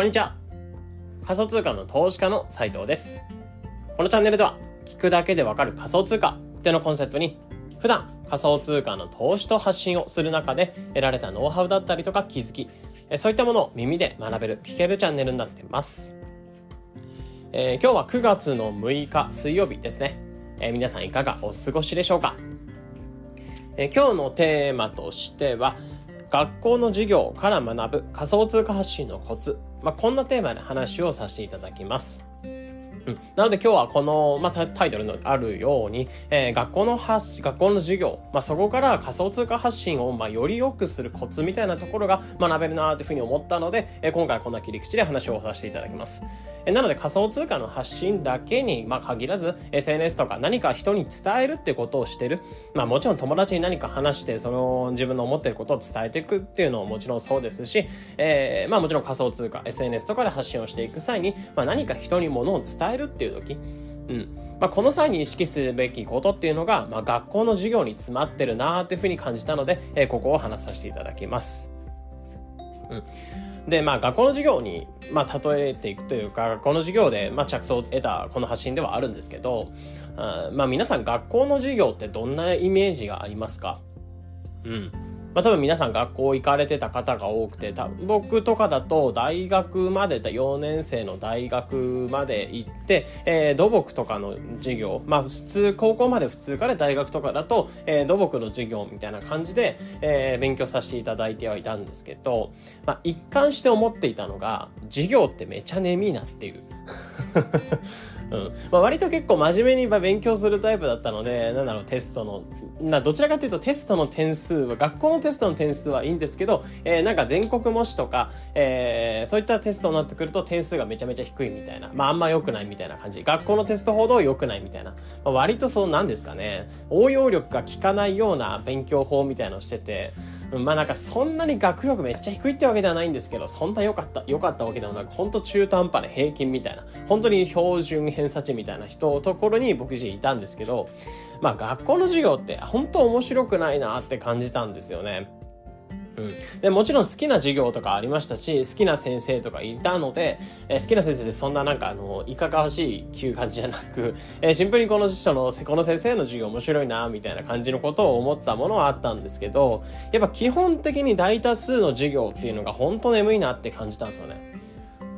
こんにちは。仮想通貨の投資家の斉藤です。このチャンネルでは、聞くだけでわかる仮想通貨ってのコンセプトに、普段仮想通貨の投資と発信をする中で得られたノウハウだったりとか気づき、そういったものを耳で学べる、聞けるチャンネルになっています。えー、今日は9月の6日水曜日ですね。えー、皆さんいかがお過ごしでしょうか、えー、今日のテーマとしては、学校の授業から学ぶ仮想通貨発信のコツ。まあ、こんなテーマで話をさせていただきます。うん。なので今日はこの、まあ、タイトルのあるように、えー、学校の発、学校の授業、まあ、そこから仮想通貨発信を、まあ、より良くするコツみたいなところが学べるなというふうに思ったので、えー、今回はこんな切り口で話をさせていただきます。えなので仮想通貨の発信だけに、まあ、限らず SNS とか何か人に伝えるってことをしてる。まあもちろん友達に何か話してその自分の思ってることを伝えていくっていうのももちろんそうですし、えー、まあもちろん仮想通貨、SNS とかで発信をしていく際に、まあ何か人に物を伝えるっていう時、うん。まあ、この際に意識すべきことっていうのが、まあ、学校の授業に詰まってるなーっていうふうに感じたので、えー、ここを話させていただきます。うん。で、まあ、学校の授業に、まあ、例えていくというか、学校の授業で、まあ、着想を得たこの発信ではあるんですけど、あまあ、皆さん学校の授業ってどんなイメージがありますか？うん。まあ多分皆さん学校行かれてた方が多くて、僕とかだと大学まで、4年生の大学まで行って、えー、土木とかの授業、まあ普通、高校まで普通から大学とかだと、えー、土木の授業みたいな感じで、えー、勉強させていただいてはいたんですけど、まあ一貫して思っていたのが、授業ってめちゃ眠いなっていう。うんまあ、割と結構真面目に勉強するタイプだったので、なんだろう、テストの、な、どちらかというとテストの点数は、学校のテストの点数はいいんですけど、えー、なんか全国模試とか、えー、そういったテストになってくると点数がめちゃめちゃ低いみたいな。まああんま良くないみたいな感じ。学校のテストほど良くないみたいな。まあ、割とそうなんですかね。応用力が効かないような勉強法みたいなのをしてて、まあなんかそんなに学力めっちゃ低いってわけではないんですけど、そんな良かった、良かったわけでもなく、ほんと中途半端で平均みたいな、本当に標準偏差値みたいな人のところに僕自身いたんですけど、まあ学校の授業って本当面白くないなって感じたんですよね。うん、でもちろん好きな授業とかありましたし好きな先生とかいたので、えー、好きな先生ってそんななんかあのいかがわしいっていう感じじゃなく、えー、シンプルにこの人のこの先生の授業面白いなみたいな感じのことを思ったものはあったんですけどやっぱ基本的に大多数の授業っていうのが本当眠いなって感じたんですよね。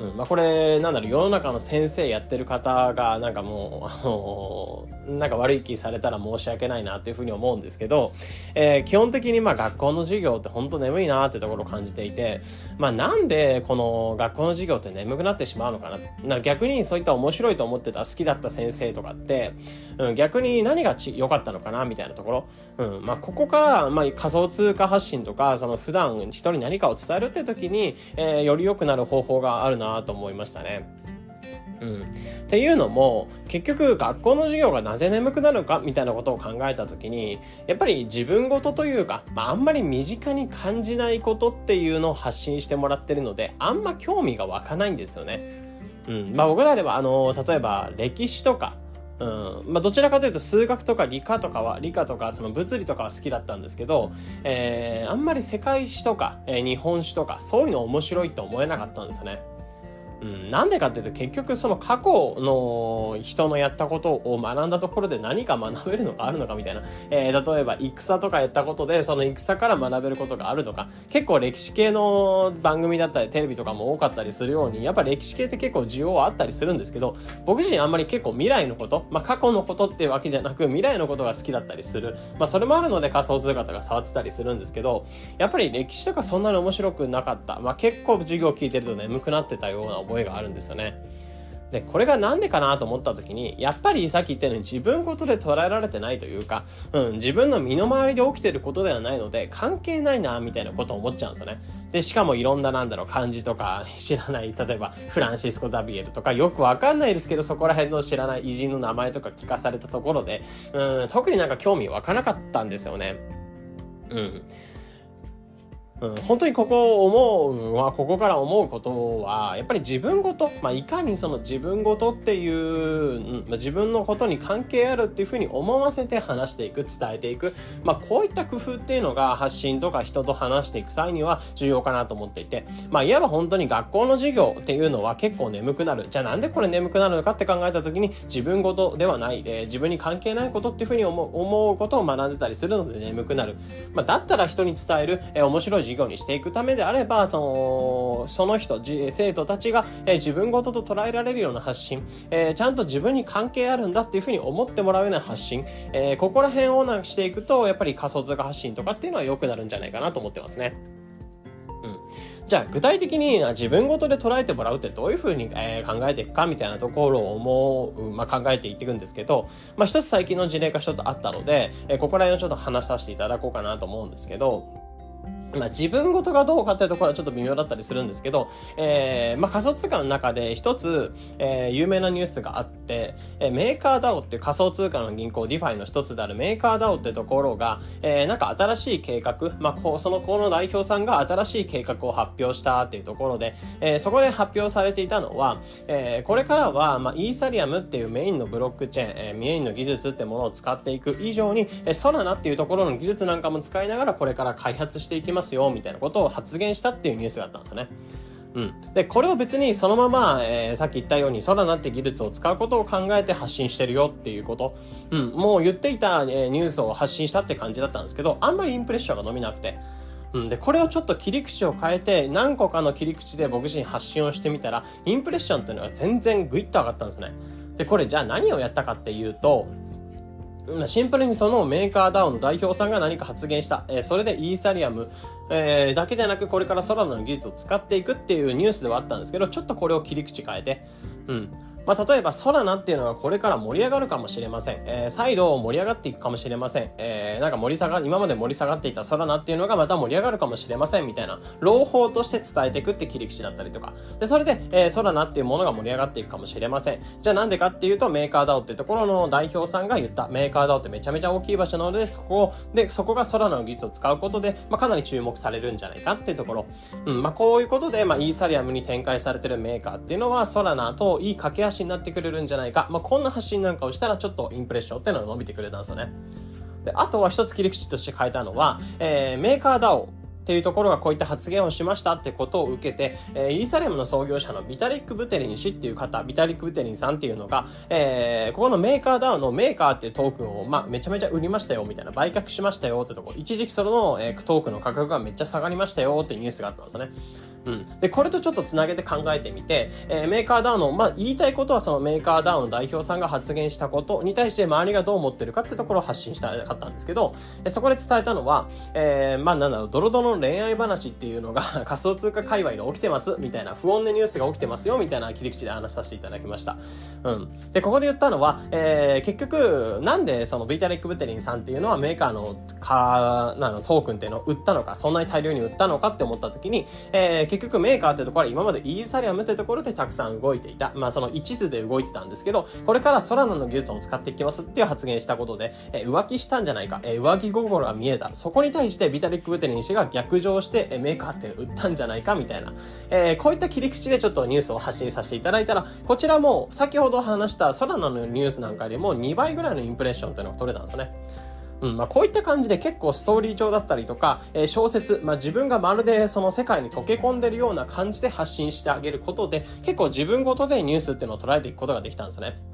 うんまあ、これなんだろう世の中の先生やってる方がなんかもうあのなんか悪い気されたら申し訳ないなっていうふうに思うんですけど、えー、基本的にまあ学校の授業って本当眠いなってところを感じていて、まあなんでこの学校の授業って眠くなってしまうのかな。な逆にそういった面白いと思ってた好きだった先生とかって、うん、逆に何が良かったのかなみたいなところ。うん、まあここからまあ仮想通貨発信とか、その普段人に何かを伝えるって時に、えー、より良くなる方法があるなと思いましたね。うん。っていうのも、結局学校の授業がなぜ眠くなるかみたいなことを考えた時に、やっぱり自分事というか、まああんまり身近に感じないことっていうのを発信してもらってるので、あんま興味が湧かないんですよね。うん。まあ僕であれば、あの、例えば歴史とか、うん。まあ、どちらかというと数学とか理科とかは、理科とかその物理とかは好きだったんですけど、えー、あんまり世界史とか、えー、日本史とか、そういうの面白いと思えなかったんですね。うん、なんでかっていうと結局その過去の人のやったことを学んだところで何か学べるのかあるのかみたいな。えー、例えば戦とかやったことでその戦から学べることがあるのか。結構歴史系の番組だったりテレビとかも多かったりするように、やっぱ歴史系って結構需要はあったりするんですけど、僕自身あんまり結構未来のこと、まあ過去のことってわけじゃなく未来のことが好きだったりする。まあそれもあるので仮想通貨とか触ってたりするんですけど、やっぱり歴史とかそんなに面白くなかった。まあ結構授業聞いてると眠くなってたような覚えがあるんですよね。で、これがなんでかなと思った時に、やっぱりさっき言ったように自分ごとで捉えられてないというか、うん、自分の身の回りで起きてることではないので、関係ないな、みたいなことを思っちゃうんですよね。で、しかもいろんななんだろう、漢字とか知らない、例えばフランシスコ・ザビエルとかよくわかんないですけど、そこら辺の知らない偉人の名前とか聞かされたところで、うん、特になんか興味湧かなかったんですよね。うん。うん、本当にここを思うは、ここから思うことは、やっぱり自分ごと、まあ、いかにその自分ごとっていう、うんまあ、自分のことに関係あるっていうふうに思わせて話していく、伝えていく、まあ、こういった工夫っていうのが発信とか人と話していく際には重要かなと思っていて、まあ、いわば本当に学校の授業っていうのは結構眠くなる。じゃあなんでこれ眠くなるのかって考えた時に、自分ごとではない、えー、自分に関係ないことっていうふうに思う思うことを学んでたりするので眠くなる。まあ、だったら人に伝える、えー、面白い授業にしていくためであれば、その、その人、生徒たちが、え、自分ごとと捉えられるような発信、え、ちゃんと自分に関係あるんだっていうふうに思ってもらうような発信、え、ここら辺をなんしていくと、やっぱり仮想通貨発信とかっていうのは良くなるんじゃないかなと思ってますね。うん。じゃあ具体的に自分ごとで捉えてもらうってどういうふうに、え、考えていくかみたいなところを思う、まあ、考えていっていくんですけど、まあ、一つ最近の事例が一つあったので、え、ここら辺をちょっと話させていただこうかなと思うんですけど、まあ自分ごとがどうかっていうところはちょっと微妙だったりするんですけど、えー、まあ仮想通貨の中で一つ、えー、有名なニュースがあって、えー、メーカー DAO っていう仮想通貨の銀行、 DeFi の一つであるメーカー DAO ってところが、えー、なんか新しい計画、まあこう、その子の代表さんが新しい計画を発表したっていうところで、えー、そこで発表されていたのは、えー、これからは、まあイーサリアムっていうメインのブロックチェーン、えー、メインの技術ってものを使っていく以上に、えー、ソラナっていうところの技術なんかも使いながらこれから開発していきます。よ、みたいなことを発言したっていうニュースがあったんですね。うん。で、これを別にそのまま、えー、さっき言ったように、ソラナって技術を使うことを考えて発信してるよっていうこと。うん。もう言っていた、えー、ニュースを発信したって感じだったんですけど、あんまりインプレッションが伸びなくて。うん。で、これをちょっと切り口を変えて、何個かの切り口で僕自身発信をしてみたら、インプレッションっていうのが全然グイッと上がったんですね。で、これじゃあ何をやったかっていうと、シンプルにそのメーカーダウンの代表さんが何か発言した。えー、それでイーサリアム、えー、だけでなくこれからソラナの技術を使っていくっていうニュースではあったんですけど、ちょっとこれを切り口変えて、うん。まあ、例えば、ソラナっていうのがこれから盛り上がるかもしれません。えー、再度盛り上がっていくかもしれません。えー、なんか盛り下が、今まで盛り下がっていたソラナっていうのがまた盛り上がるかもしれませんみたいな、朗報として伝えていくって切り口だったりとか。で、それで、えー、ソラナっていうものが盛り上がっていくかもしれません。じゃあなんでかっていうと、メーカーダオっていうところの代表さんが言った、メーカーダオってめちゃめちゃ大きい場所なので、そこをで、そこがソラナの技術を使うことで、まあ、かなり注目されるんじゃないかっていうところ。うん、まあ、こういうことで、まあ、イーサリアムに展開されてるメーカーっていうのは、ソラナといい駆け足になってくれるんじゃないか。まあ、こんな発信なんかをしたらちょっとインプレッションっていうのが伸びてくれたんですよね。で、あとは一つ切り口として変えたのは、えー、メーカー DAO っていうところがこういった発言をしましたってことを受けて、えー、イーサレムの創業者のビタリック・ブテリン氏っていう方、ビタリック・ブテリンさんっていうのが、えー、ここのメーカーダウンのメーカーっていうトークンを、まあ、めちゃめちゃ売りましたよ、みたいな、売却しましたよってとこ、一時期その、えー、トークンの価格がめっちゃ下がりましたよってニュースがあったんですよね。うん。で、これとちょっとつなげて考えてみて、えー、メーカーダウンの、まあ、言いたいことはそのメーカーダウンの代表さんが発言したことに対して周りがどう思ってるかってところを発信したかったんですけど、えそこで伝えたのは、えー、まあ、なんだろう、ドロドロの恋愛話っていうのが 仮想通貨界隈で起きてますみたいな、不穏なニュースが起きてますよみたいな切り口で話させていただきました。うん。で、ここで言ったのは、えー、結局、なんでそのビータレック・ブテリンさんっていうのはメーカーのか、なの、トークンっていうのを売ったのか、そんなに大量に売ったのかって思った時に、えー、結局メーカーってところは今までイーサリアムってところでたくさん動いていた。まあその一途で動いてたんですけど、これからソラナの技術を使っていきますっていう発言したことで、え、浮気したんじゃないか、え、浮気心が見えた。そこに対してビタリック・ブテリン氏が逆上して、え、メーカーって売ったんじゃないかみたいな。えー、こういった切り口でちょっとニュースを発信させていただいたら、こちらも先ほど話したソラナのニュースなんかよりも2倍ぐらいのインプレッションっていうのが取れたんですね。うん、まあ、こういった感じで結構ストーリー調だったりとか、えー、小説、まあ、自分がまるでその世界に溶け込んでるような感じで発信してあげることで、結構自分ごとでニュースっていうのを捉えていくことができたんですよね。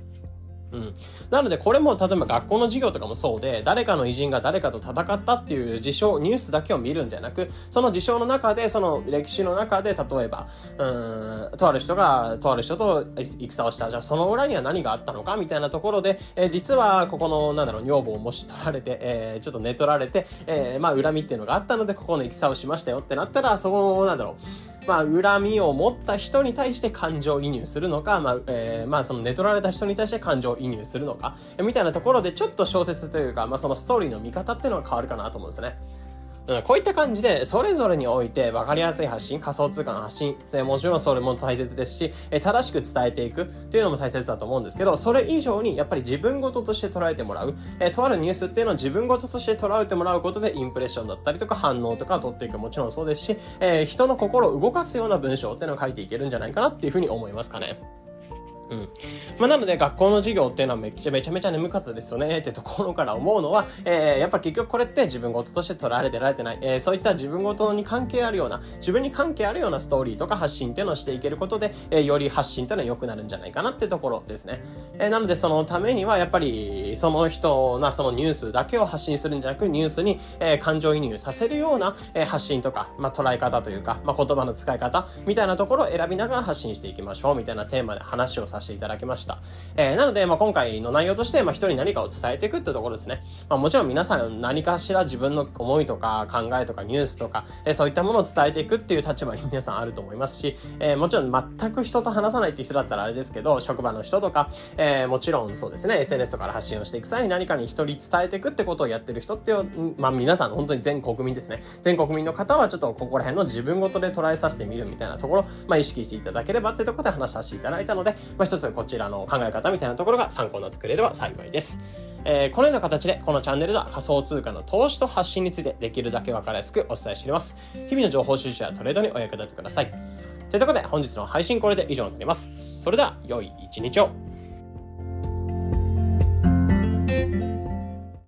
うん。なので、これも、例えば学校の授業とかもそうで、誰かの偉人が誰かと戦ったっていう事象、ニュースだけを見るんじゃなく、その事象の中で、その歴史の中で、例えば、うん、とある人が、とある人と戦をした。じゃあ、その裏には何があったのかみたいなところで、えー、実は、ここの、なんだろう、女房をもし取られて、えー、ちょっと寝取られて、えー、まあ、恨みっていうのがあったので、ここの戦をしましたよってなったら、そこの、なんだろう、まあ、恨みを持った人に対して感情移入するのか、まあ、えー、まあ、その寝取られた人に対して感情移入するのか、みたいなところでちょっと小説というか、まあ、そのストーリーの見方っていうのが変わるかなと思うんですね。こういった感じで、それぞれにおいて分かりやすい発信、仮想通貨の発信、もちろんそれも大切ですし、正しく伝えていくっていうのも大切だと思うんですけど、それ以上にやっぱり自分事として捉えてもらう、えとあるニュースっていうのは自分事として捉えてもらうことでインプレッションだったりとか反応とか取っていくもちろんそうですし、え、人の心を動かすような文章っていうのを書いていけるんじゃないかなっていうふうに思いますかね。うん。まあ、なので、学校の授業っていうのはめちゃめちゃめちゃ眠かったですよね、ってところから思うのは、えー、やっぱ結局これって自分事として捉えられてられてない、えー、そういった自分事に関係あるような、自分に関係あるようなストーリーとか発信っていうのをしていけることで、えー、より発信っていうのは良くなるんじゃないかなってところですね。えー、なので、そのためには、やっぱり、その人な、そのニュースだけを発信するんじゃなく、ニュースに、えー、感情移入させるような、えー、発信とか、まあ、捉え方というか、まあ、言葉の使い方、みたいなところを選びながら発信していきましょう、みたいなテーマで話をささせていただきました。。えー、なので、まあ、今回の内容として、まあ、人に何かを伝えていくってところですね。まあ、もちろん皆さん何かしら自分の思いとか考えとかニュースとか、えー、そういったものを伝えていくっていう立場に皆さんあると思いますし、えー、もちろん全く人と話さないっていう人だったらあれですけど、職場の人とか、えー、もちろんそうですね、SNS とかで発信をしていく際に何かに人伝えていくってことをやってる人って、まあ、皆さん本当に全国民ですね。全国民の方はちょっとここら辺の自分ごとで捉えさせてみるみたいなところ、まあ、意識していただければってところで話させていただいたので、ま、一つこちらの考え方みたいなところが参考になってくれれば幸いです。えー、このような形でこのチャンネルでは仮想通貨の投資と発信についてできるだけ分かりやすくお伝えしています。日々の情報収集やトレードにお役立てください。ということで本日の配信これで以上になります。それでは良い一日を。